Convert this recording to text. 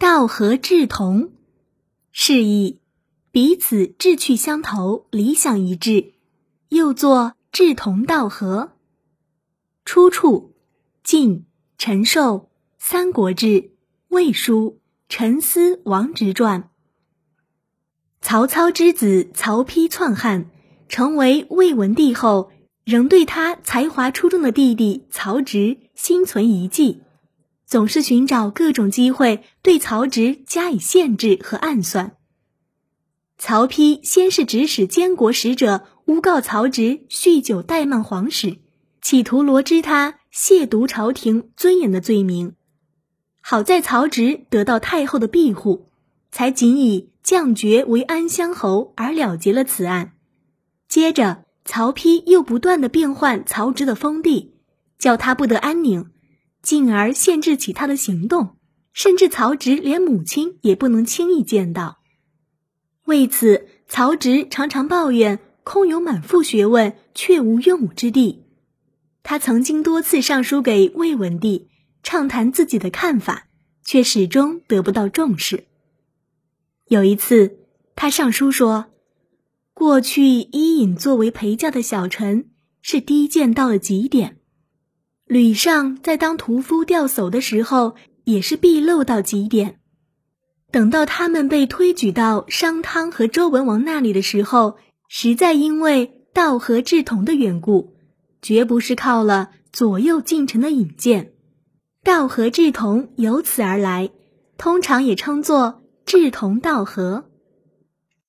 道合志同，示意彼此志趣相投，理想一致，又作志同道合。出处：晋陈寿《三国志·魏书·陈思王直传》。曹操之子曹丕篡汉，成为魏文帝后，仍对他才华出众的弟弟曹植心存疑忌，总是寻找各种机会对曹植加以限制和暗算。曹丕先是指使监国使者诬告曹植酗酒怠慢皇室，企图罗织他亵渎朝廷尊严的罪名。好在曹植得到太后的庇护，才仅以。降爵为安乡侯而了结了此案。接着，曹丕又不断的变换曹植的封地，叫他不得安宁，进而限制起他的行动，甚至曹植连母亲也不能轻易见到。为此，曹植常常抱怨空有满腹学问，却无用武之地。他曾经多次上书给魏文帝，畅谈自己的看法，却始终得不到重视。有一次，他上书说：“过去伊尹作为陪嫁的小臣是低贱到了极点，吕尚在当屠夫吊叟的时候也是鄙陋到极点。等到他们被推举到商汤和周文王那里的时候，实在因为道和志同的缘故，绝不是靠了左右近臣的引荐。道和志同由此而来，通常也称作。志同道合。